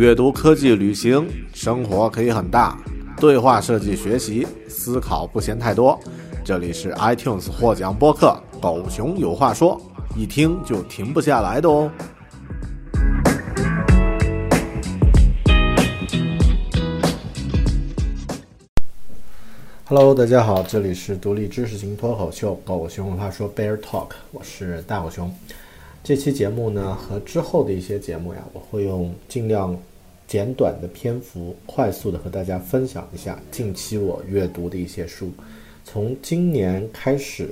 阅读、科技、旅行，生活可以很大。对话设计、学习，思考不嫌太多。这里是 iTunes 获奖播客《狗熊有话说》，一听就停不下来的哦。Hello，大家好，这里是独立知识型脱口秀《狗熊有话说》Bear Talk，我是大狗熊。这期节目呢，和之后的一些节目呀，我会用尽量简短的篇幅，快速的和大家分享一下近期我阅读的一些书。从今年开始，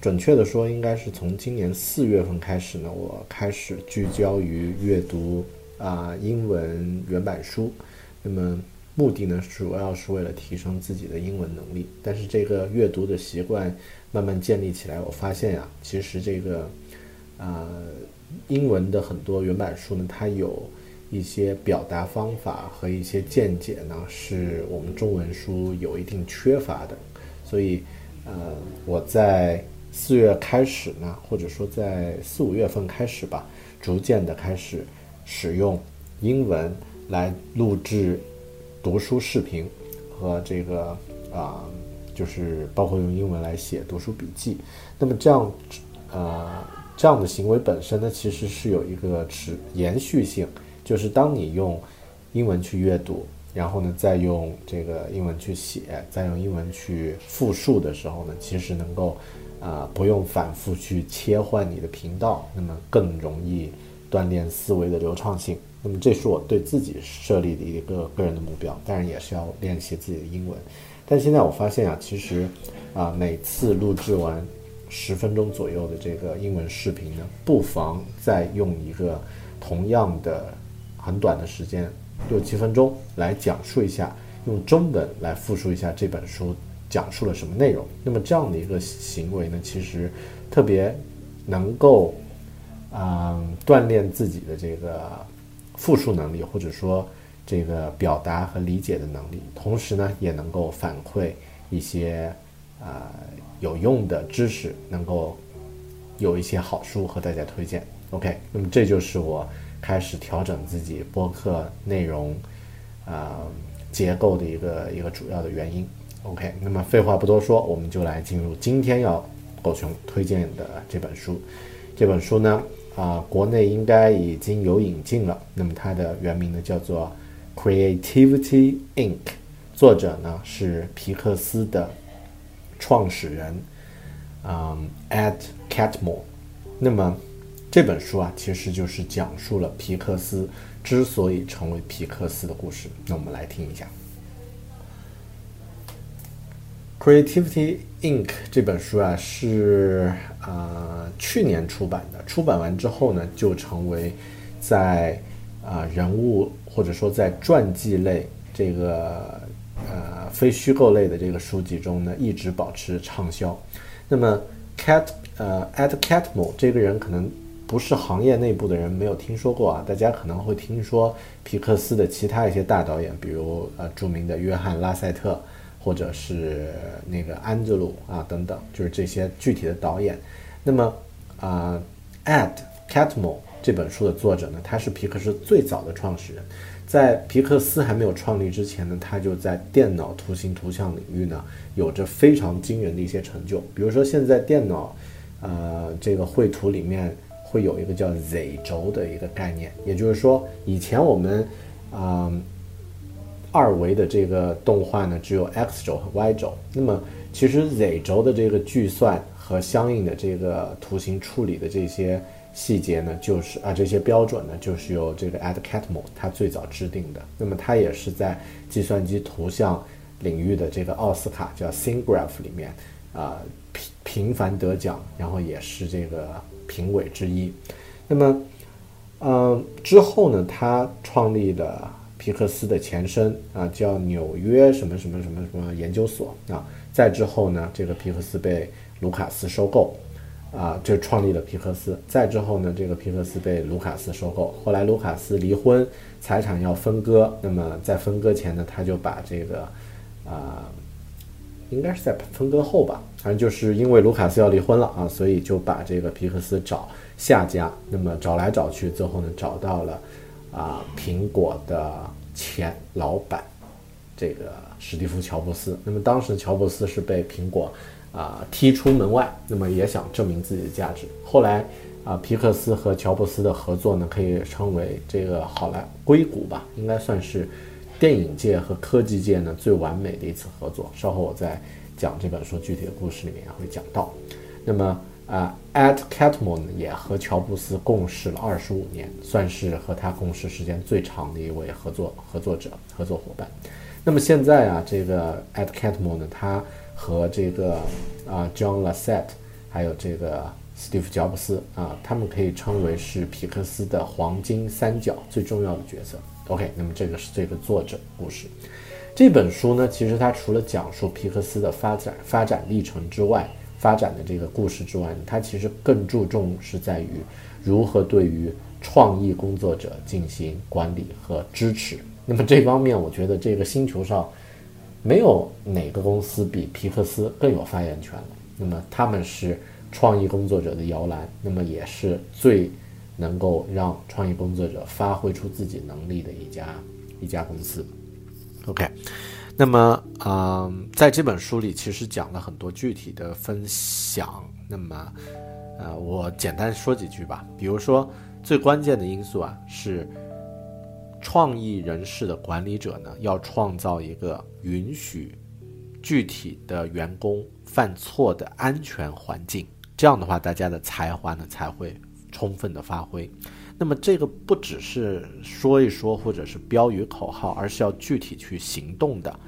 准确的说，应该是从今年四月份开始呢，我开始聚焦于阅读啊英文原版书。那么目的呢，主要是为了提升自己的英文能力。但是这个阅读的习惯慢慢建立起来，我发现呀，其实这个。呃，英文的很多原版书呢，它有一些表达方法和一些见解呢，是我们中文书有一定缺乏的。所以，呃，我在四月开始呢，或者说在四五月份开始吧，逐渐的开始使用英文来录制读书视频和这个啊，就是包括用英文来写读书笔记。那么这样，呃。这样的行为本身呢，其实是有一个持延续性，就是当你用英文去阅读，然后呢，再用这个英文去写，再用英文去复述的时候呢，其实能够啊不用反复去切换你的频道，那么更容易锻炼思维的流畅性。那么这是我对自己设立的一个个人的目标，当然也是要练习自己的英文。但现在我发现啊，其实啊每次录制完。十分钟左右的这个英文视频呢，不妨再用一个同样的很短的时间，六七分钟来讲述一下，用中文来复述一下这本书讲述了什么内容。那么这样的一个行为呢，其实特别能够啊锻炼自己的这个复述能力，或者说这个表达和理解的能力，同时呢，也能够反馈一些啊。有用的知识，能够有一些好书和大家推荐。OK，那么这就是我开始调整自己播客内容啊结构的一个一个主要的原因。OK，那么废话不多说，我们就来进入今天要狗熊推荐的这本书。这本书呢啊，国内应该已经有引进了。那么它的原名呢叫做《Creativity Inc》，作者呢是皮克斯的。创始人，嗯，Ed Catmull。那么这本书啊，其实就是讲述了皮克斯之所以成为皮克斯的故事。那我们来听一下，《Creativity Inc》这本书啊，是啊去年出版的。出版完之后呢，就成为在啊人物或者说在传记类这个。呃，非虚构类的这个书籍中呢，一直保持畅销。那么，Cat 呃，Ed Catmull 这个人可能不是行业内部的人没有听说过啊，大家可能会听说皮克斯的其他一些大导演，比如呃著名的约翰拉塞特，或者是那个安德鲁啊等等，就是这些具体的导演。那么啊，Ed Catmull 这本书的作者呢，他是皮克斯最早的创始人。在皮克斯还没有创立之前呢，他就在电脑图形图像领域呢，有着非常惊人的一些成就。比如说，现在电脑，呃，这个绘图里面会有一个叫 Z 轴的一个概念，也就是说，以前我们，啊，二维的这个动画呢，只有 X 轴和 Y 轴。那么，其实 Z 轴的这个计算和相应的这个图形处理的这些。细节呢，就是啊，这些标准呢，就是由这个 Ed Catmull 他最早制定的。那么他也是在计算机图像领域的这个奥斯卡叫 SINGRAPH 里面啊频频繁得奖，然后也是这个评委之一。那么嗯，之后呢，他创立了皮克斯的前身啊，叫纽约什么什么什么什么研究所啊。再之后呢，这个皮克斯被卢卡斯收购。啊，就创立了皮克斯。再之后呢，这个皮克斯被卢卡斯收购。后来卢卡斯离婚，财产要分割。那么在分割前呢，他就把这个，啊，应该是在分割后吧，反正就是因为卢卡斯要离婚了啊，所以就把这个皮克斯找下家。那么找来找去，最后呢，找到了啊，苹果的前老板，这个史蒂夫·乔布斯。那么当时乔布斯是被苹果。啊，踢出门外，那么也想证明自己的价值。后来，啊，皮克斯和乔布斯的合作呢，可以称为这个好莱硅谷吧，应该算是电影界和科技界呢最完美的一次合作。稍后我再讲这本书具体的故事里面也会讲到。那么，啊，At Catmull 也和乔布斯共事了二十五年，算是和他共事时间最长的一位合作合作者、合作伙伴。那么现在啊，这个 At Catmull 呢，他和这个啊，John Lasseter，还有这个史蒂夫·乔布斯啊，他们可以称为是皮克斯的黄金三角最重要的角色。OK，那么这个是这个作者故事。这本书呢，其实它除了讲述皮克斯的发展发展历程之外，发展的这个故事之外，它其实更注重是在于如何对于创意工作者进行管理和支持。那么这方面，我觉得这个星球上。没有哪个公司比皮克斯更有发言权了。那么他们是创意工作者的摇篮，那么也是最能够让创意工作者发挥出自己能力的一家一家公司。OK，那么嗯，在这本书里其实讲了很多具体的分享。那么呃，我简单说几句吧。比如说，最关键的因素啊是。创意人士的管理者呢，要创造一个允许具体的员工犯错的安全环境。这样的话，大家的才华呢才会充分的发挥。那么，这个不只是说一说或者是标语口号，而是要具体去行动的。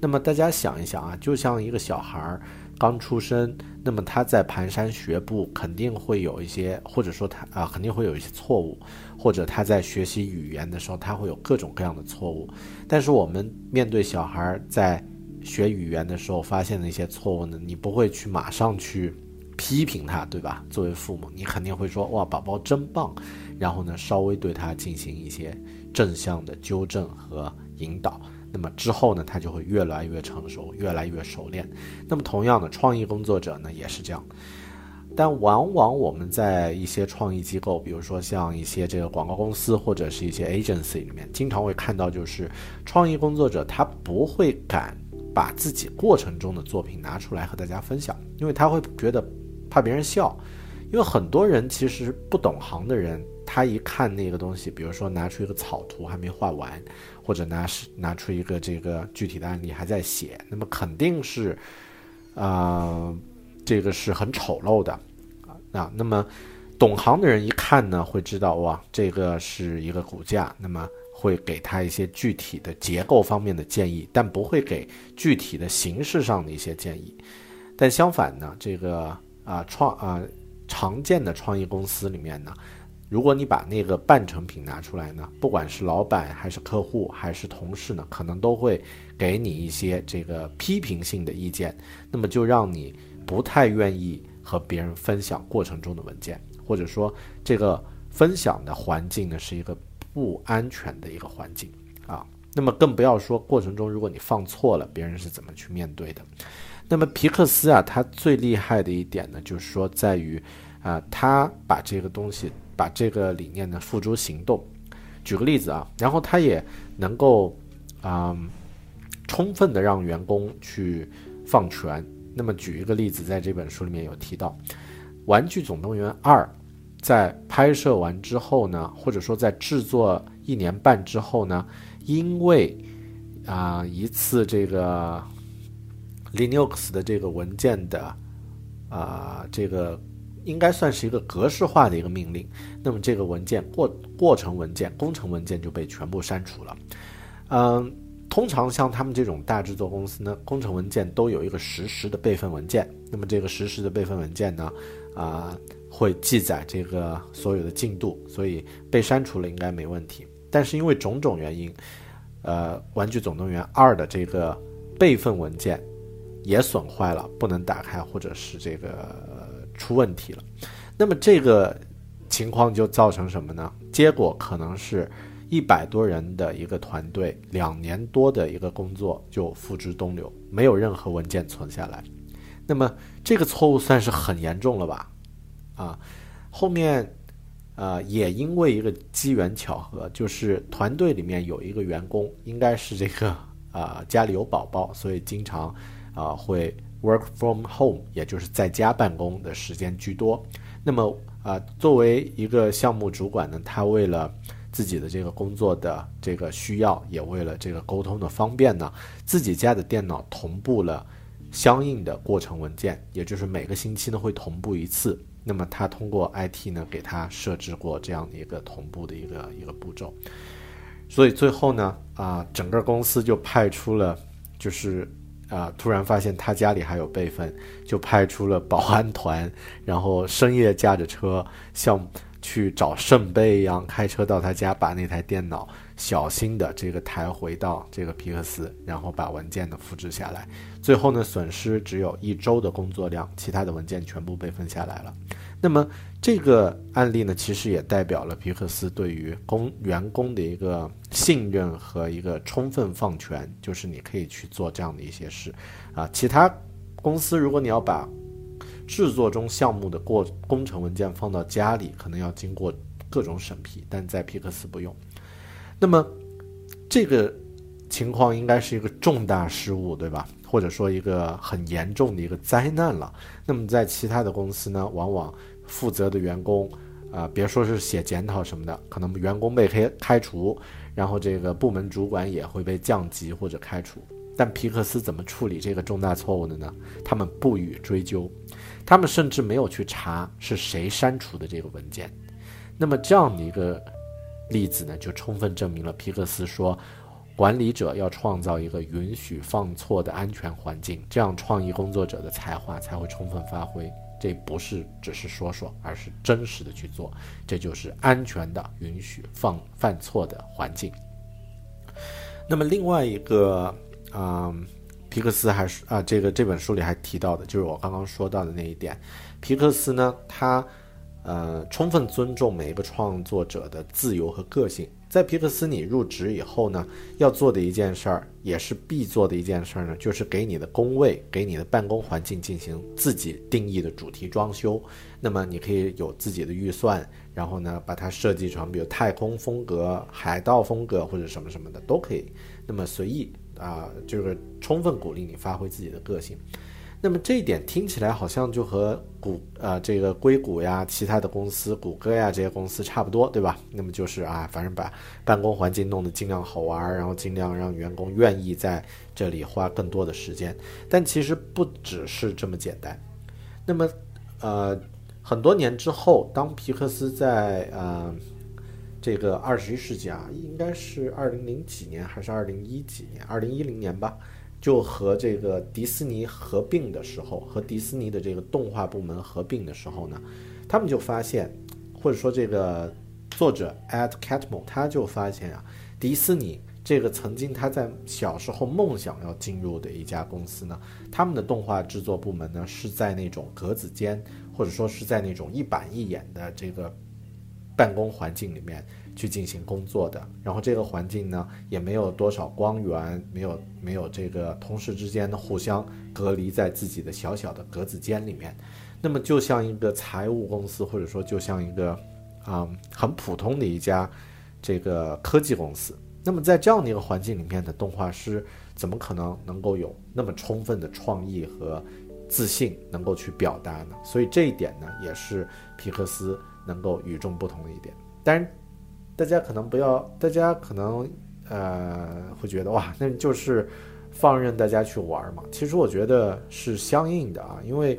那么，大家想一想啊，就像一个小孩儿。刚出生，那么他在蹒跚学步，肯定会有一些，或者说他啊，肯定会有一些错误，或者他在学习语言的时候，他会有各种各样的错误。但是我们面对小孩在学语言的时候发现的一些错误呢，你不会去马上去批评他，对吧？作为父母，你肯定会说哇，宝宝真棒，然后呢，稍微对他进行一些正向的纠正和引导。那么之后呢，他就会越来越成熟，越来越熟练。那么同样的，创意工作者呢也是这样。但往往我们在一些创意机构，比如说像一些这个广告公司或者是一些 agency 里面，经常会看到，就是创意工作者他不会敢把自己过程中的作品拿出来和大家分享，因为他会觉得怕别人笑。因为很多人其实不懂行的人，他一看那个东西，比如说拿出一个草图还没画完。或者拿是拿出一个这个具体的案例还在写，那么肯定是，啊，这个是很丑陋的，啊，那那么懂行的人一看呢，会知道哇，这个是一个骨架，那么会给他一些具体的结构方面的建议，但不会给具体的形式上的一些建议。但相反呢，这个啊创啊常见的创意公司里面呢。如果你把那个半成品拿出来呢，不管是老板还是客户还是同事呢，可能都会给你一些这个批评性的意见，那么就让你不太愿意和别人分享过程中的文件，或者说这个分享的环境呢是一个不安全的一个环境啊。那么更不要说过程中如果你放错了，别人是怎么去面对的。那么皮克斯啊，他最厉害的一点呢，就是说在于啊，他把这个东西。把这个理念呢付诸行动。举个例子啊，然后他也能够啊充分的让员工去放权。那么举一个例子，在这本书里面有提到，《玩具总动员二》在拍摄完之后呢，或者说在制作一年半之后呢，因为啊一次这个 Linux 的这个文件的啊这个。应该算是一个格式化的一个命令，那么这个文件过过程文件、工程文件就被全部删除了。嗯，通常像他们这种大制作公司呢，工程文件都有一个实时的备份文件。那么这个实时的备份文件呢，啊，会记载这个所有的进度，所以被删除了应该没问题。但是因为种种原因，呃，《玩具总动员二》的这个备份文件也损坏了，不能打开，或者是这个出问题了。那么这个情况就造成什么呢？结果可能是一百多人的一个团队，两年多的一个工作就付之东流，没有任何文件存下来。那么这个错误算是很严重了吧？啊，后面，呃，也因为一个机缘巧合，就是团队里面有一个员工，应该是这个啊家里有宝宝，所以经常啊会 work from home，也就是在家办公的时间居多。那么啊，作为一个项目主管呢，他为了自己的这个工作的这个需要，也为了这个沟通的方便呢，自己家的电脑同步了相应的过程文件，也就是每个星期呢会同步一次。那么他通过 IT 呢，给他设置过这样的一个同步的一个一个步骤，所以最后呢，啊，整个公司就派出了，就是啊，突然发现他家里还有备份，就派出了保安团，然后深夜驾着车，像去找圣杯一样开车到他家，把那台电脑小心的这个抬回到这个皮克斯，然后把文件呢复制下来。最后呢，损失只有一周的工作量，其他的文件全部备份下来了。那么这个案例呢，其实也代表了皮克斯对于工员工的一个信任和一个充分放权，就是你可以去做这样的一些事啊。其他公司如果你要把制作中项目的过工程文件放到家里，可能要经过各种审批，但在皮克斯不用。那么这个情况应该是一个重大失误，对吧？或者说一个很严重的一个灾难了。那么在其他的公司呢，往往负责的员工，啊，别说是写检讨什么的，可能员工被开开除，然后这个部门主管也会被降级或者开除。但皮克斯怎么处理这个重大错误的呢？他们不予追究，他们甚至没有去查是谁删除的这个文件。那么这样的一个例子呢，就充分证明了皮克斯说。管理者要创造一个允许放错的安全环境，这样创意工作者的才华才会充分发挥。这不是只是说说，而是真实的去做。这就是安全的允许放犯错的环境。那么另外一个，嗯，皮克斯还是啊，这个这本书里还提到的，就是我刚刚说到的那一点。皮克斯呢，他呃，充分尊重每一个创作者的自由和个性。在皮克斯你入职以后呢，要做的一件事儿，也是必做的一件事儿呢，就是给你的工位、给你的办公环境进行自己定义的主题装修。那么你可以有自己的预算，然后呢，把它设计成比如太空风格、海盗风格或者什么什么的都可以。那么随意啊，就是充分鼓励你发挥自己的个性。那么这一点听起来好像就和谷呃这个硅谷呀、其他的公司、谷歌呀这些公司差不多，对吧？那么就是啊，反正把办公环境弄得尽量好玩，然后尽量让员工愿意在这里花更多的时间。但其实不只是这么简单。那么呃，很多年之后，当皮克斯在呃这个二十一世纪啊，应该是二零零几年还是二零一几年？二零一零年吧。就和这个迪士尼合并的时候，和迪士尼的这个动画部门合并的时候呢，他们就发现，或者说这个作者 Ed Catmull 他就发现啊，迪士尼这个曾经他在小时候梦想要进入的一家公司呢，他们的动画制作部门呢是在那种格子间，或者说是在那种一板一眼的这个办公环境里面。去进行工作的，然后这个环境呢也没有多少光源，没有没有这个同事之间的互相隔离在自己的小小的格子间里面，那么就像一个财务公司，或者说就像一个啊很普通的一家这个科技公司，那么在这样的一个环境里面的动画师，怎么可能能够有那么充分的创意和自信能够去表达呢？所以这一点呢，也是皮克斯能够与众不同的一点，当然。大家可能不要，大家可能呃会觉得哇，那就是放任大家去玩嘛。其实我觉得是相应的啊，因为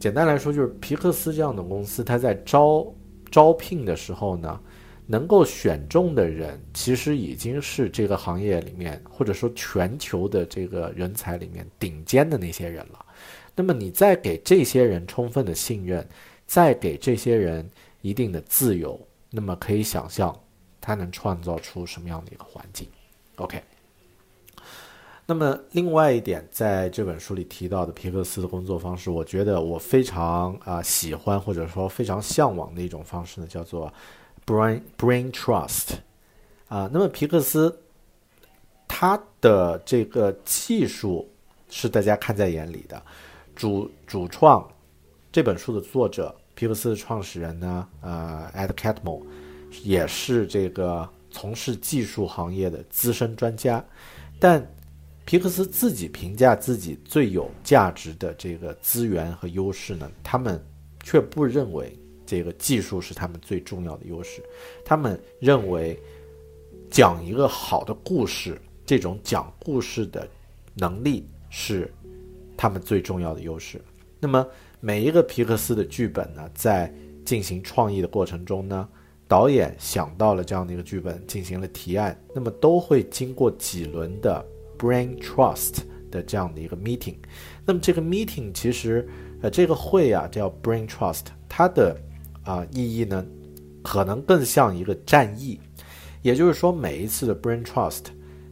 简单来说就是皮克斯这样的公司，它在招招聘的时候呢，能够选中的人其实已经是这个行业里面或者说全球的这个人才里面顶尖的那些人了。那么你再给这些人充分的信任。再给这些人一定的自由，那么可以想象他能创造出什么样的一个环境。OK。那么另外一点，在这本书里提到的皮克斯的工作方式，我觉得我非常啊喜欢或者说非常向往的一种方式呢，叫做 brain brain trust 啊。那么皮克斯他的这个技术是大家看在眼里的，主主创这本书的作者皮克斯的创始人呢，呃，Ed Catmull 也是这个从事技术行业的资深专家，但皮克斯自己评价自己最有价值的这个资源和优势呢，他们却不认为这个技术是他们最重要的优势。他们认为讲一个好的故事，这种讲故事的能力是他们最重要的优势。那么每一个皮克斯的剧本呢，在进行创意的过程中呢，导演想到了这样的一个剧本，进行了提案，那么都会经过几轮的。Brain Trust 的这样的一个 meeting，那么这个 meeting 其实，呃，这个会啊叫 Brain Trust，它的啊意义呢，可能更像一个战役，也就是说每一次的 Brain Trust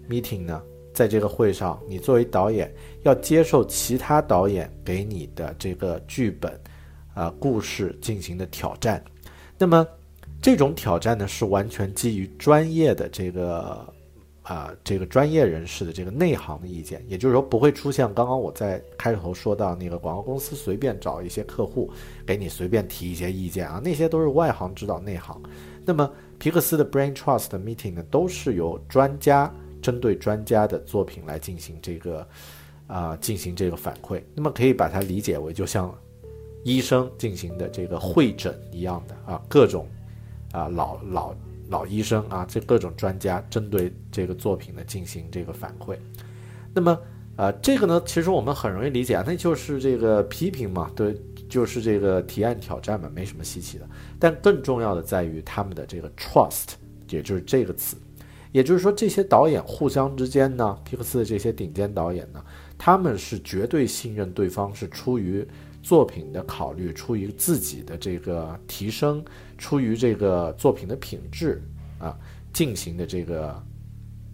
meeting 呢，在这个会上，你作为导演要接受其他导演给你的这个剧本啊故事进行的挑战，那么这种挑战呢是完全基于专业的这个。啊，这个专业人士的这个内行的意见，也就是说不会出现刚刚我在开头说到那个广告公司随便找一些客户给你随便提一些意见啊，那些都是外行指导内行。那么皮克斯的 Brain Trust Meeting 呢，都是由专家针对专家的作品来进行这个啊进行这个反馈。那么可以把它理解为就像医生进行的这个会诊一样的啊，各种啊老老。老医生啊，这各种专家针对这个作品呢进行这个反馈，那么啊，这个呢，其实我们很容易理解啊，那就是这个批评嘛，对，就是这个提案挑战嘛，没什么稀奇的。但更重要的在于他们的这个 trust，也就是这个词，也就是说这些导演互相之间呢，皮克斯的这些顶尖导演呢，他们是绝对信任对方，是出于。作品的考虑，出于自己的这个提升，出于这个作品的品质啊，进行的这个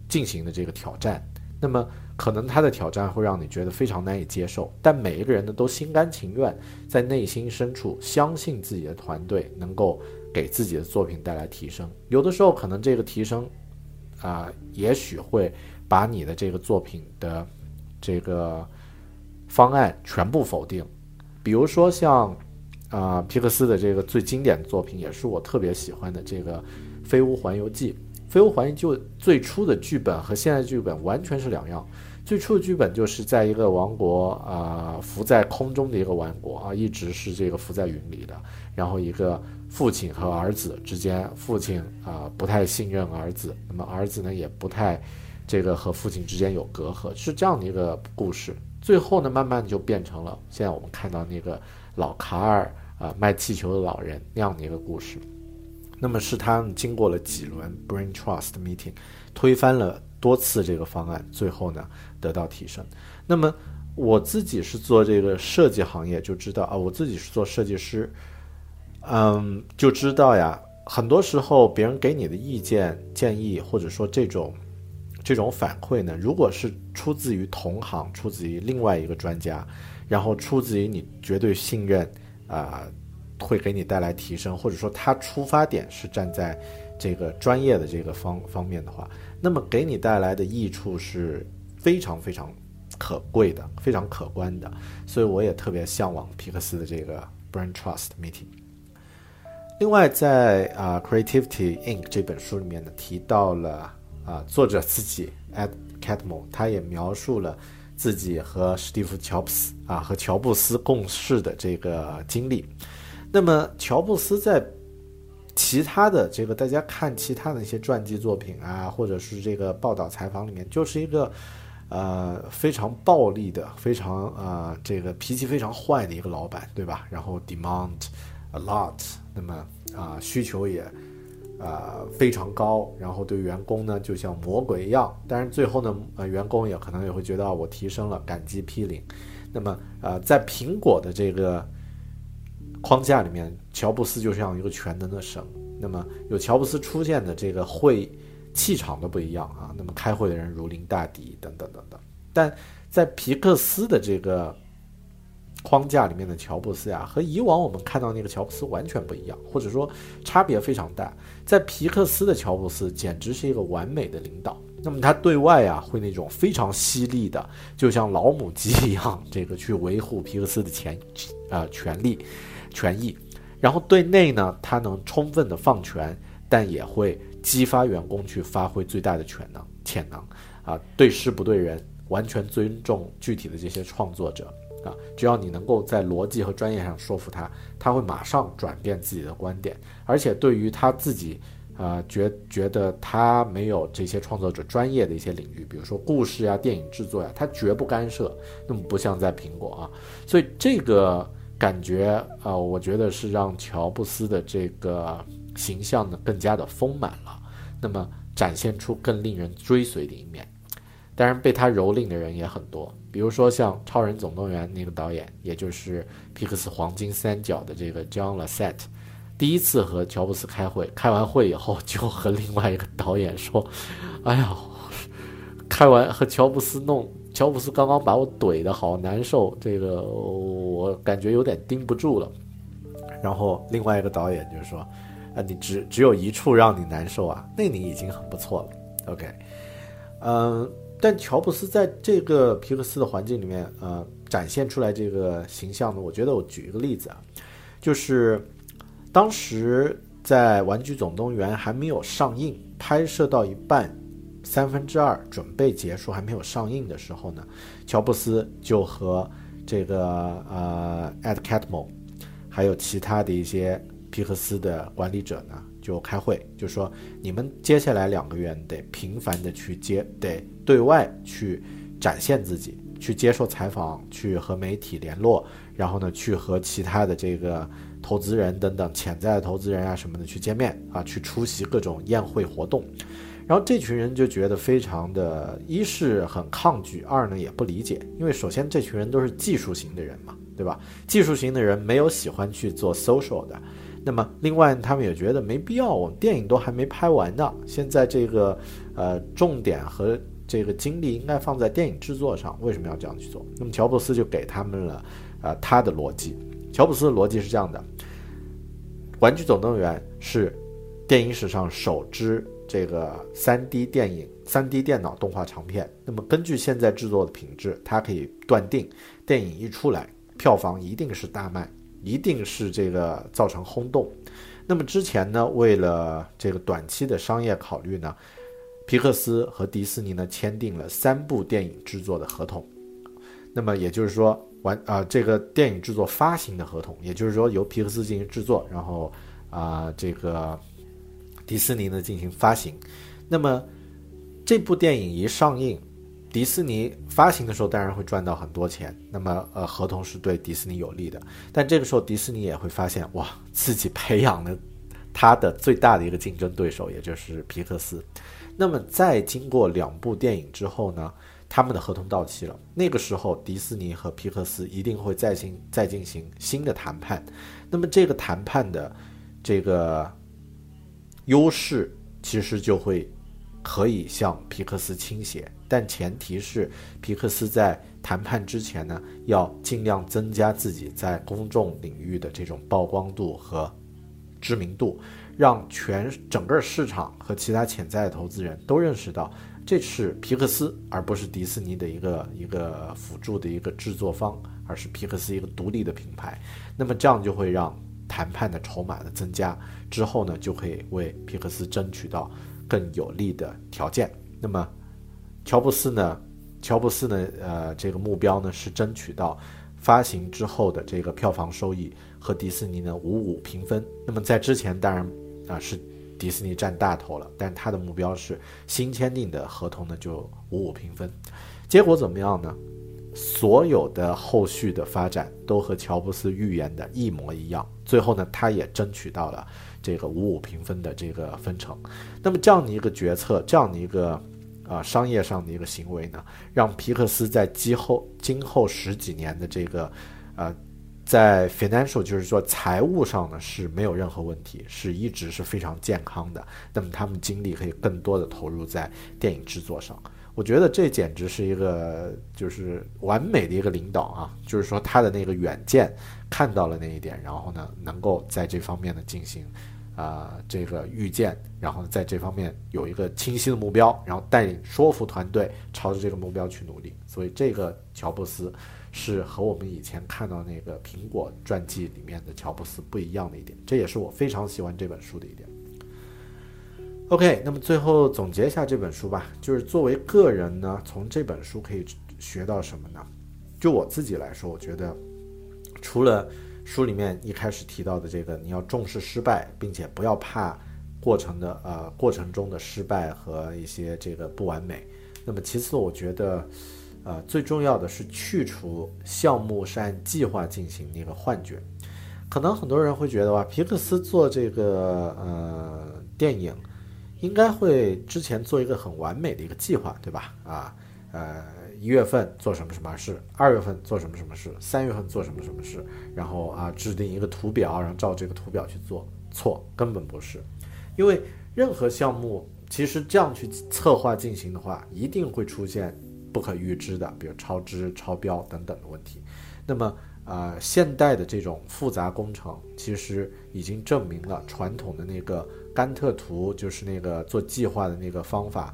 进行的这个挑战，那么可能他的挑战会让你觉得非常难以接受，但每一个人呢都心甘情愿，在内心深处相信自己的团队能够给自己的作品带来提升。有的时候可能这个提升啊，也许会把你的这个作品的这个方案全部否定。比如说像，啊，皮克斯的这个最经典的作品，也是我特别喜欢的这个《飞屋环游记》。《飞屋环游记》最初的剧本和现在剧本完全是两样。最初的剧本就是在一个王国啊，浮在空中的一个王国啊，一直是这个浮在云里的。然后一个父亲和儿子之间，父亲啊不太信任儿子，那么儿子呢也不太这个和父亲之间有隔阂，是这样的一个故事。最后呢，慢慢就变成了现在我们看到那个老卡尔啊卖气球的老人那样的一个故事。那么是他们经过了几轮 brain trust meeting，推翻了多次这个方案，最后呢得到提升。那么我自己是做这个设计行业，就知道啊，我自己是做设计师，嗯，就知道呀，很多时候别人给你的意见建议，或者说这种。这种反馈呢，如果是出自于同行，出自于另外一个专家，然后出自于你绝对信任，啊，会给你带来提升，或者说他出发点是站在这个专业的这个方方面的话，那么给你带来的益处是非常非常可贵的，非常可观的。所以我也特别向往皮克斯的这个 Brain Trust Meeting。另外，在啊 Creativity Inc 这本书里面呢，提到了。啊，作者自己 Ed Catmull，他也描述了自己和史蒂夫·乔布斯啊和乔布斯共事的这个经历。那么，乔布斯在其他的这个大家看其他的一些传记作品啊，或者是这个报道采访里面，就是一个呃非常暴力的、非常啊这个脾气非常坏的一个老板，对吧？然后 demand a lot，那么啊需求也。呃，非常高，然后对员工呢就像魔鬼一样，但是最后呢，呃，员工也可能也会觉得我提升了，感激批领。那么，呃，在苹果的这个框架里面，乔布斯就像一个全能的神。那么有乔布斯出现的这个会气场都不一样啊。那么开会的人如临大敌等等等等。但在皮克斯的这个框架里面的乔布斯呀，和以往我们看到那个乔布斯完全不一样，或者说差别非常大。在皮克斯的乔布斯简直是一个完美的领导。那么他对外啊会那种非常犀利的，就像老母鸡一样，这个去维护皮克斯的权啊权利、权益。然后对内呢，他能充分的放权，但也会激发员工去发挥最大的潜能潜能啊，对事不对人，完全尊重具体的这些创作者啊，只要你能够在逻辑和专业上说服他，他会马上转变自己的观点，而且对于他自己啊觉觉得他没有这些创作者专业的一些领域，比如说故事呀、电影制作呀，他绝不干涉。那么不像在苹果啊，所以这个。感觉啊，我觉得是让乔布斯的这个形象呢更加的丰满了，那么展现出更令人追随的一面。当然，被他蹂躏的人也很多，比如说像《超人总动员》那个导演，也就是皮克斯黄金三角的这个 John Lasseter，第一次和乔布斯开会，开完会以后就和另外一个导演说：“哎呀，开完和乔布斯弄。”乔布斯刚刚把我怼的好难受，这个我感觉有点盯不住了。然后另外一个导演就说：“啊，你只只有一处让你难受啊，那你已经很不错了。”OK，嗯，但乔布斯在这个皮克斯的环境里面，呃，展现出来这个形象呢，我觉得我举一个例子啊，就是当时在《玩具总动员》还没有上映，拍摄到一半。三分之二准备结束还没有上映的时候呢，乔布斯就和这个呃 Ed Catmull，还有其他的一些皮克斯的管理者呢，就开会，就说你们接下来两个月得频繁的去接，得对外去展现自己，去接受采访，去和媒体联络，然后呢，去和其他的这个投资人等等潜在的投资人啊什么的去见面啊，去出席各种宴会活动。然后这群人就觉得非常的，一是很抗拒，二呢也不理解，因为首先这群人都是技术型的人嘛，对吧？技术型的人没有喜欢去做 social 的，那么另外他们也觉得没必要，我们电影都还没拍完呢，现在这个呃重点和这个精力应该放在电影制作上，为什么要这样去做？那么乔布斯就给他们了，呃他的逻辑，乔布斯的逻辑是这样的，《玩具总动员》是电影史上首支。这个三 D 电影、三 D 电脑动画长片，那么根据现在制作的品质，它可以断定，电影一出来，票房一定是大卖，一定是这个造成轰动。那么之前呢，为了这个短期的商业考虑呢，皮克斯和迪士尼呢签订了三部电影制作的合同。那么也就是说，完啊，这个电影制作发行的合同，也就是说由皮克斯进行制作，然后啊这个。迪士尼呢进行发行，那么这部电影一上映，迪士尼发行的时候当然会赚到很多钱。那么呃，合同是对迪士尼有利的，但这个时候迪士尼也会发现，哇，自己培养了他的最大的一个竞争对手，也就是皮克斯。那么在经过两部电影之后呢，他们的合同到期了。那个时候，迪士尼和皮克斯一定会再行再进行新的谈判。那么这个谈判的这个。优势其实就会可以向皮克斯倾斜，但前提是皮克斯在谈判之前呢，要尽量增加自己在公众领域的这种曝光度和知名度，让全整个市场和其他潜在的投资人都认识到这是皮克斯，而不是迪士尼的一个一个辅助的一个制作方，而是皮克斯一个独立的品牌。那么这样就会让。谈判的筹码的增加之后呢，就可以为皮克斯争取到更有利的条件。那么，乔布斯呢？乔布斯呢？呃，这个目标呢是争取到发行之后的这个票房收益和迪士尼呢五五平分。那么在之前当然啊是迪士尼占大头了，但他的目标是新签订的合同呢就五五平分。结果怎么样呢？所有的后续的发展都和乔布斯预言的一模一样。最后呢，他也争取到了这个五五平分的这个分成。那么这样的一个决策，这样的一个啊商业上的一个行为呢，让皮克斯在今后今后十几年的这个呃在 financial 就是说财务上呢是没有任何问题，是一直是非常健康的。那么他们精力可以更多的投入在电影制作上。我觉得这简直是一个就是完美的一个领导啊！就是说他的那个远见看到了那一点，然后呢能够在这方面呢进行啊这个预见，然后在这方面有一个清晰的目标，然后带领说服团队朝着这个目标去努力。所以这个乔布斯是和我们以前看到那个苹果传记里面的乔布斯不一样的一点，这也是我非常喜欢这本书的一点。OK，那么最后总结一下这本书吧，就是作为个人呢，从这本书可以学到什么呢？就我自己来说，我觉得除了书里面一开始提到的这个，你要重视失败，并且不要怕过程的呃过程中的失败和一些这个不完美。那么其次，我觉得呃最重要的是去除项目是按计划进行那个幻觉。可能很多人会觉得吧，皮克斯做这个呃电影。应该会之前做一个很完美的一个计划，对吧？啊，呃，一月份做什么什么事，二月份做什么什么事，三月份做什么什么事，然后啊，制定一个图表，然后照这个图表去做。错，根本不是，因为任何项目其实这样去策划进行的话，一定会出现不可预知的，比如超支、超标等等的问题。那么，呃，现代的这种复杂工程，其实已经证明了传统的那个。甘特图就是那个做计划的那个方法，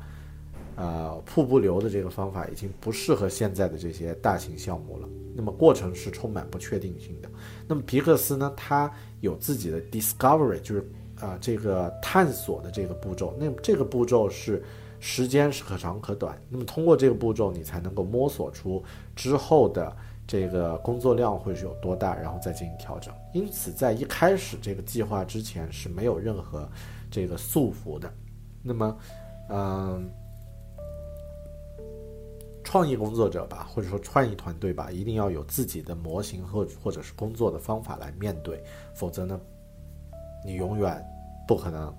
呃，瀑布流的这个方法已经不适合现在的这些大型项目了。那么过程是充满不确定性的。那么皮克斯呢，它有自己的 discovery，就是啊这个探索的这个步骤。那这个步骤是时间是可长可短。那么通过这个步骤，你才能够摸索出之后的。这个工作量会是有多大，然后再进行调整。因此，在一开始这个计划之前是没有任何这个束缚的。那么，嗯，创意工作者吧，或者说创意团队吧，一定要有自己的模型或或者是工作的方法来面对，否则呢，你永远不可能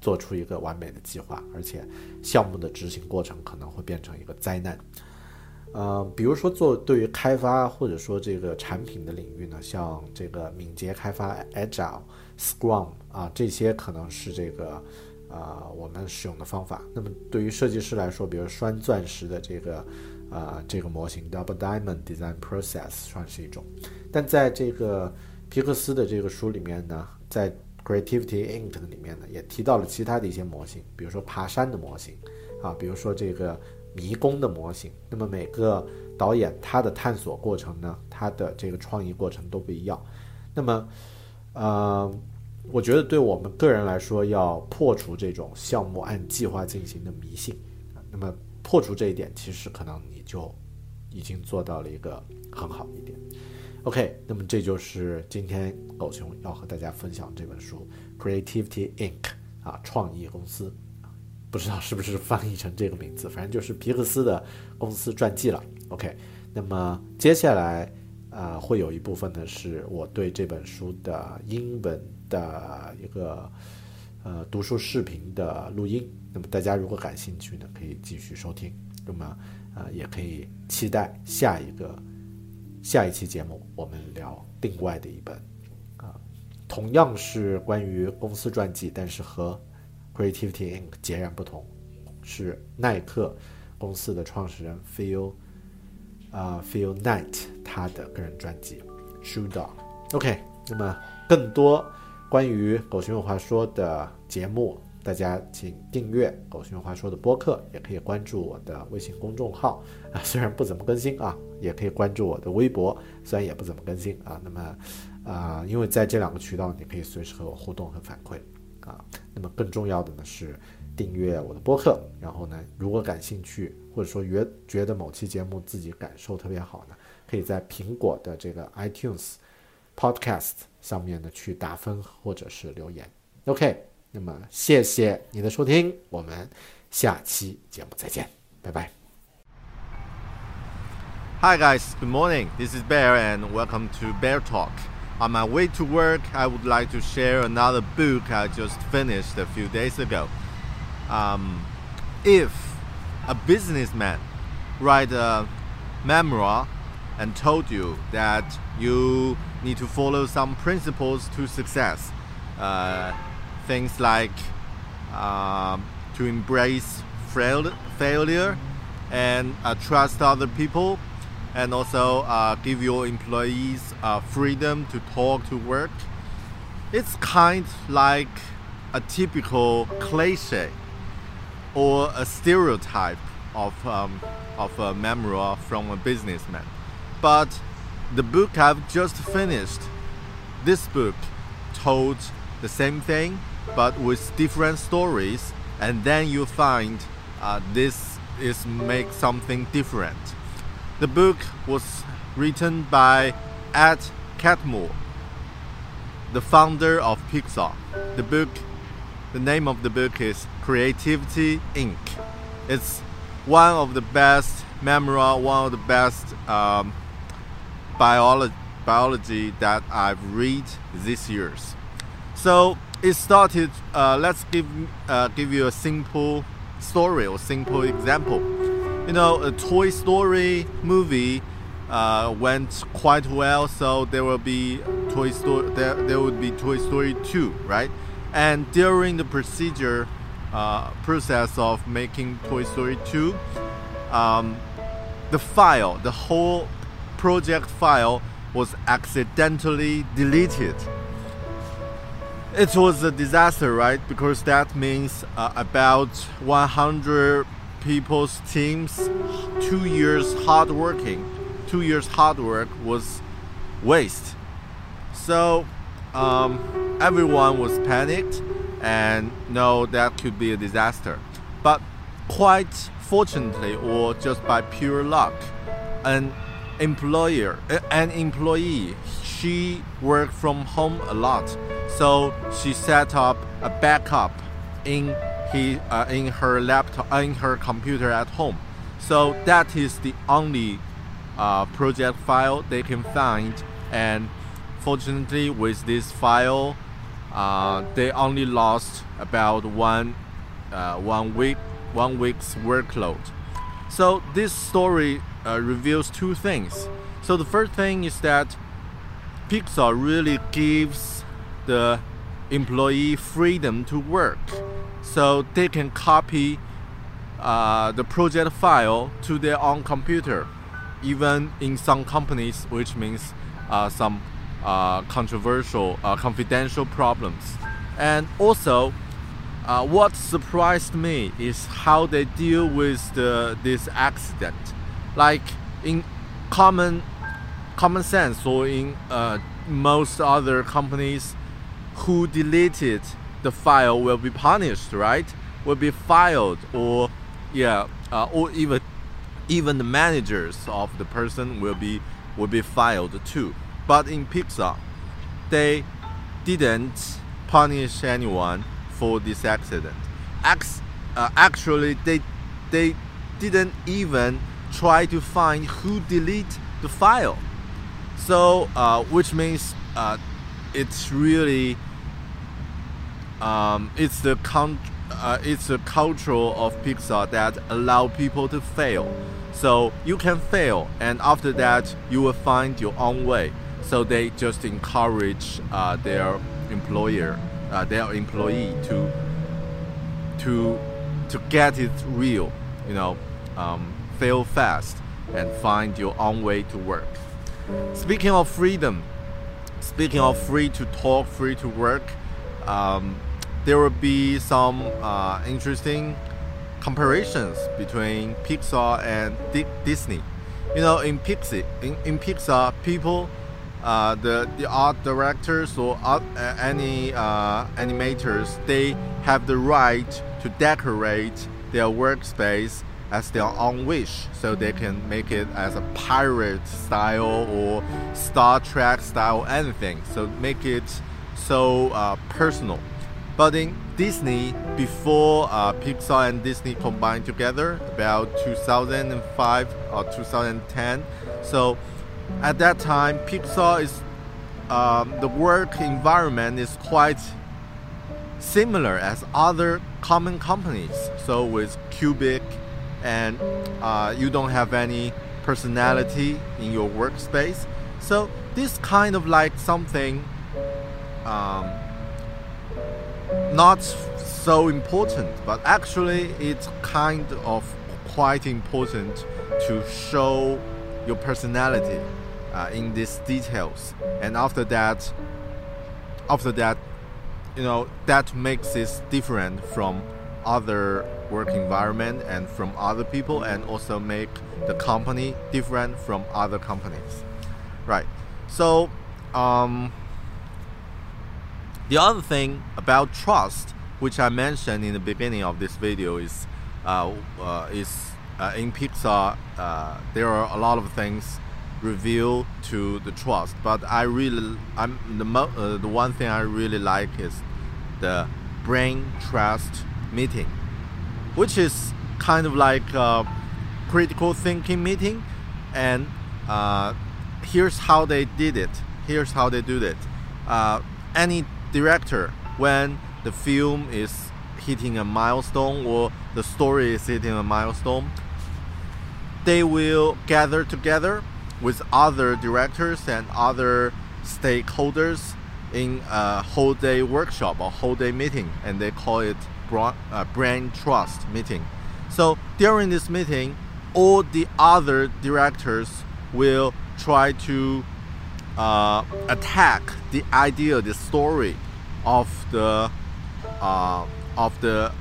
做出一个完美的计划，而且项目的执行过程可能会变成一个灾难。呃，比如说做对于开发或者说这个产品的领域呢，像这个敏捷开发 Agile、Scrum 啊，这些可能是这个啊我们使用的方法。那么对于设计师来说，比如拴钻石的这个啊这个模型 Double Diamond Design Process 算是一种。但在这个皮克斯的这个书里面呢，在 Creativity Inc 里面呢，也提到了其他的一些模型，比如说爬山的模型啊，比如说这个。迷宫的模型，那么每个导演他的探索过程呢，他的这个创意过程都不一样。那么，呃，我觉得对我们个人来说，要破除这种项目按计划进行的迷信。那么破除这一点，其实可能你就已经做到了一个很好的一点。OK，那么这就是今天狗熊要和大家分享这本书《Creativity Inc》啊，创意公司。不知道是不是翻译成这个名字，反正就是皮克斯的公司传记了。OK，那么接下来啊，会有一部分呢是我对这本书的英文的一个呃读书视频的录音。那么大家如果感兴趣呢，可以继续收听。那么啊，也可以期待下一个下一期节目，我们聊另外的一本啊，同样是关于公司传记，但是和 Creativity Inc. 截然不同，是耐克公司的创始人 Phil 啊 Phil Knight 他的个人传记 Shoe Dog。OK，那么更多关于狗熊有话说的节目，大家请订阅狗熊有话说的播客，也可以关注我的微信公众号啊，虽然不怎么更新啊，也可以关注我的微博，虽然也不怎么更新啊。那么啊，因为在这两个渠道，你可以随时和我互动和反馈。啊，那么更重要的呢是订阅我的播客，然后呢，如果感兴趣或者说觉觉得某期节目自己感受特别好呢，可以在苹果的这个 iTunes Podcast 上面呢去打分或者是留言。OK，那么谢谢你的收听，我们下期节目再见，拜拜。Hi guys, good morning. This is Bear and welcome to Bear Talk. On my way to work, I would like to share another book I just finished a few days ago. Um, if a businessman write a memoir and told you that you need to follow some principles to success. Uh, things like um, to embrace fail- failure and uh, trust other people, and also uh, give your employees uh, freedom to talk to work. It's kind like a typical cliche or a stereotype of, um, of a memoir from a businessman. But the book I've just finished, this book told the same thing but with different stories, and then you find uh, this is make something different. The book was written by Ed Catmull, the founder of Pixar. The book, the name of the book is Creativity Inc. It's one of the best memoir, one of the best um, biology biology that I've read this years. So it started. Uh, let's give uh, give you a simple story or simple example. You know, a Toy Story movie uh, went quite well, so there will be Toy Story. There, there would be Toy Story 2, right? And during the procedure uh, process of making Toy Story 2, um, the file, the whole project file, was accidentally deleted it was a disaster, right? Because that means uh, about 100 people's teams, two years hard working, two years hard work was waste. So um, everyone was panicked and know that could be a disaster. But quite fortunately, or just by pure luck, an employer, an employee, she worked from home a lot so she set up a backup in he uh, in her laptop uh, in her computer at home. So that is the only uh, project file they can find. And fortunately, with this file, uh, they only lost about one uh, one week one week's workload. So this story uh, reveals two things. So the first thing is that Pixar really gives the employee freedom to work. So they can copy uh, the project file to their own computer, even in some companies, which means uh, some uh, controversial, uh, confidential problems. And also, uh, what surprised me is how they deal with the, this accident. Like in common common sense or in uh, most other companies, who deleted the file will be punished, right? Will be filed, or yeah, uh, or even even the managers of the person will be will be filed too. But in Pixar, they didn't punish anyone for this accident. Ac- uh, actually, they they didn't even try to find who delete the file. So, uh, which means uh, it's really um, it's the uh, it's the culture of Pixar that allow people to fail. So you can fail, and after that you will find your own way. So they just encourage uh, their employer, uh, their employee to to to get it real. You know, um, fail fast and find your own way to work. Speaking of freedom, speaking of free to talk, free to work. Um, there will be some uh, interesting comparisons between Pixar and D Disney. You know, in in, in Pixar, people, uh, the the art directors or art, uh, any uh, animators, they have the right to decorate their workspace as their own wish, so they can make it as a pirate style or Star Trek style, anything. So make it so uh, personal. But in Disney, before uh, Pixar and Disney combined together, about 2005 or 2010, so at that time, Pixar is um, the work environment is quite similar as other common companies. So with Cubic, and uh, you don't have any personality in your workspace. So this kind of like something um, not so important, but actually it's kind of quite important to show your personality uh, in these details. And after that, after that, you know that makes it different from other work environment and from other people, and also make the company different from other companies. Right. So. Um, the other thing about trust, which I mentioned in the beginning of this video, is uh, uh, is uh, in Pixar uh, there are a lot of things revealed to the trust. But I really, I'm the mo- uh, the one thing I really like is the brain trust meeting, which is kind of like a critical thinking meeting, and uh, here's how they did it. Here's how they do it. any director when the film is hitting a milestone or the story is hitting a milestone they will gather together with other directors and other stakeholders in a whole day workshop or whole day meeting and they call it uh, brain trust meeting so during this meeting all the other directors will try to uh, attack the idea, the story of the uh, of the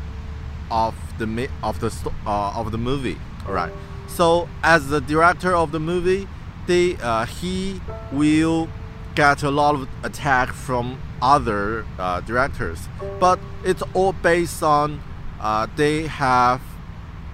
of the of the uh, of the movie. All right. So as the director of the movie, they uh, he will get a lot of attack from other uh, directors, but it's all based on uh, they have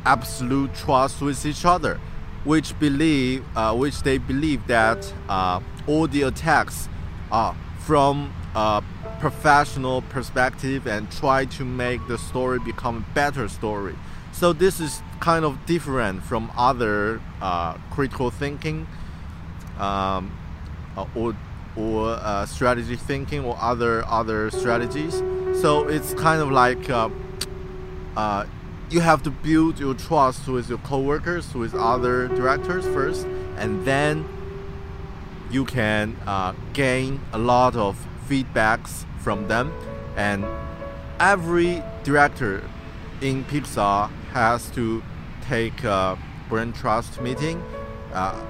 absolute trust with each other which believe, uh, which they believe that uh, all the attacks are from a professional perspective and try to make the story become a better story. So this is kind of different from other uh, critical thinking um, uh, or or uh, strategy thinking or other other strategies. So it's kind of like uh, you have to build your trust with your coworkers, with other directors first, and then you can uh, gain a lot of feedbacks from them. And every director in Pixar has to take a brain trust meeting uh,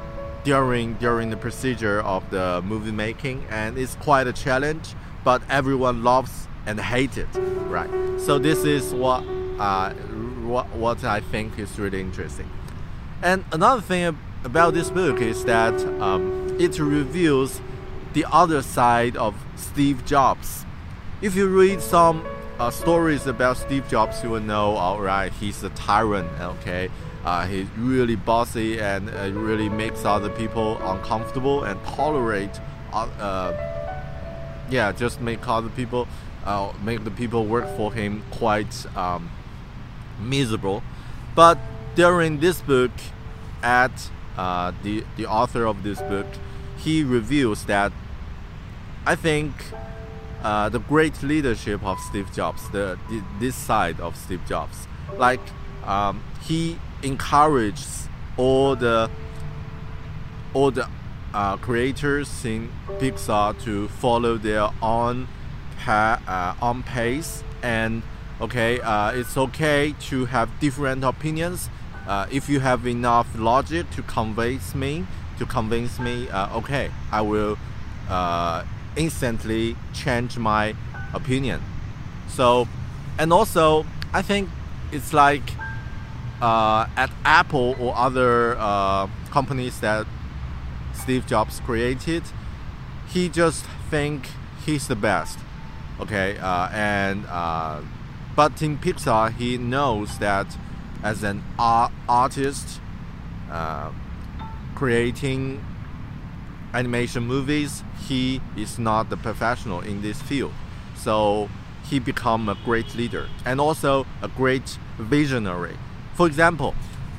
during during the procedure of the movie making, and it's quite a challenge. But everyone loves and hates it, right? So this is what uh, what, what I think is really interesting. And another thing about this book is that um, it reveals the other side of Steve Jobs. If you read some uh, stories about Steve Jobs, you will know, all right, he's a tyrant, okay? Uh, he's really bossy and uh, really makes other people uncomfortable and tolerate, uh, uh, yeah, just make other people, uh, make the people work for him quite um, miserable. But during this book, at uh, the the author of this book, he reveals that I think uh, the great leadership of Steve Jobs, the, this side of Steve Jobs, like um, he encourages all the all the uh, creators in Pixar to follow their own pa- uh, on pace. And okay uh, it's okay to have different opinions. Uh, if you have enough logic to convince me to convince me okay i will instantly change my opinion. So and also i think it's like uh, at apple or other uh, companies that steve jobs created he just think he's the best okay? And but in Pixar, he knows that as an art artist, uh, creating animation movies, he is not the professional in this field. So he become a great leader and also a great visionary. For example,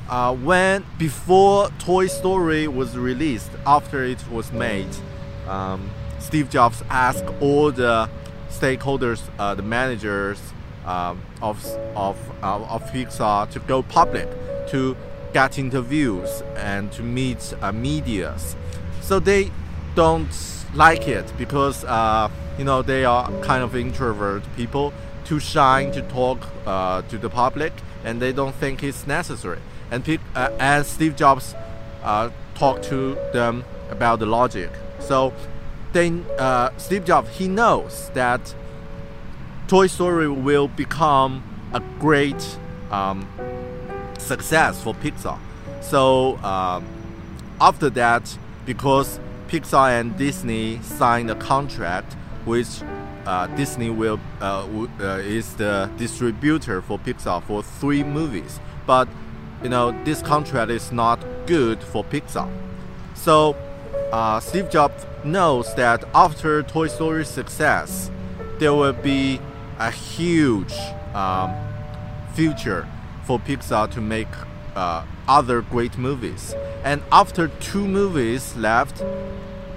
uh, when before Toy Story was released, after it was made, um, Steve Jobs asked all the stakeholders, uh, the managers, um, of of uh, of Pixar to go public to get interviews and to meet uh, medias. So they don't like it because uh, you know they are kind of introvert people, too shy to talk uh, to the public, and they don't think it's necessary. And uh, and Steve Jobs uh, talked to them about the logic. So then uh, Steve Jobs he knows that Toy Story will become a great um, success for Pixar. So um, after that, because Pixar and Disney signed a contract, which uh, Disney will uh, uh, is the distributor for Pixar for three movies, but you know this contract is not good for Pixar. So uh, Steve Jobs knows that after Toy Story's success, there will be a huge um, future for Pixar to make uh, other great movies. And after two movies left,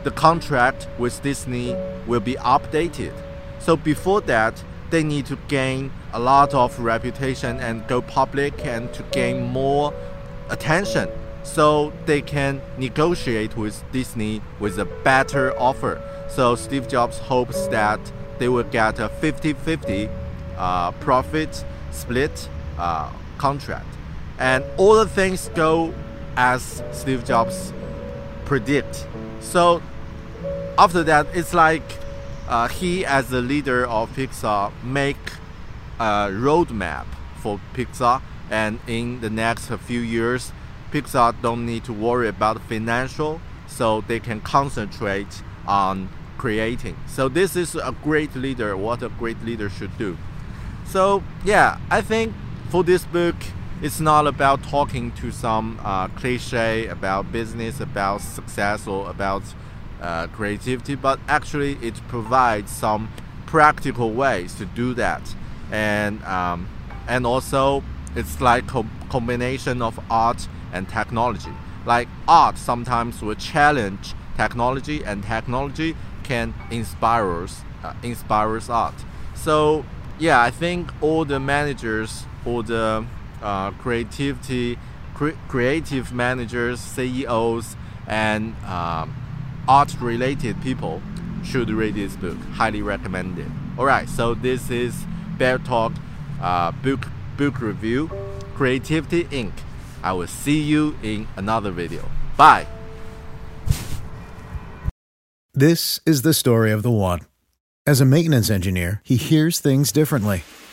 the contract with Disney will be updated. So before that, they need to gain a lot of reputation and go public and to gain more attention so they can negotiate with Disney with a better offer. So Steve Jobs hopes that they will get a 50 50 uh, profit split uh, contract. And all the things go as Steve Jobs predict. So after that, it's like uh, he, as the leader of Pixar, make a roadmap for Pixar. And in the next few years, Pixar don't need to worry about financial, so they can concentrate on creating. So this is a great leader. What a great leader should do. So yeah, I think for this book, it's not about talking to some uh, cliche about business, about success, or about uh, creativity, but actually it provides some practical ways to do that, and um, and also it's like a combination of art and technology. Like art sometimes will challenge technology, and technology can inspire us, uh, inspires art. So yeah, I think all the managers, all the uh, creativity, cre creative managers, CEOs, and um, art-related people should read this book. Highly recommended. All right, so this is Bear Talk uh, book book review, Creativity Inc. I will see you in another video. Bye. This is the story of the one. As a maintenance engineer, he hears things differently.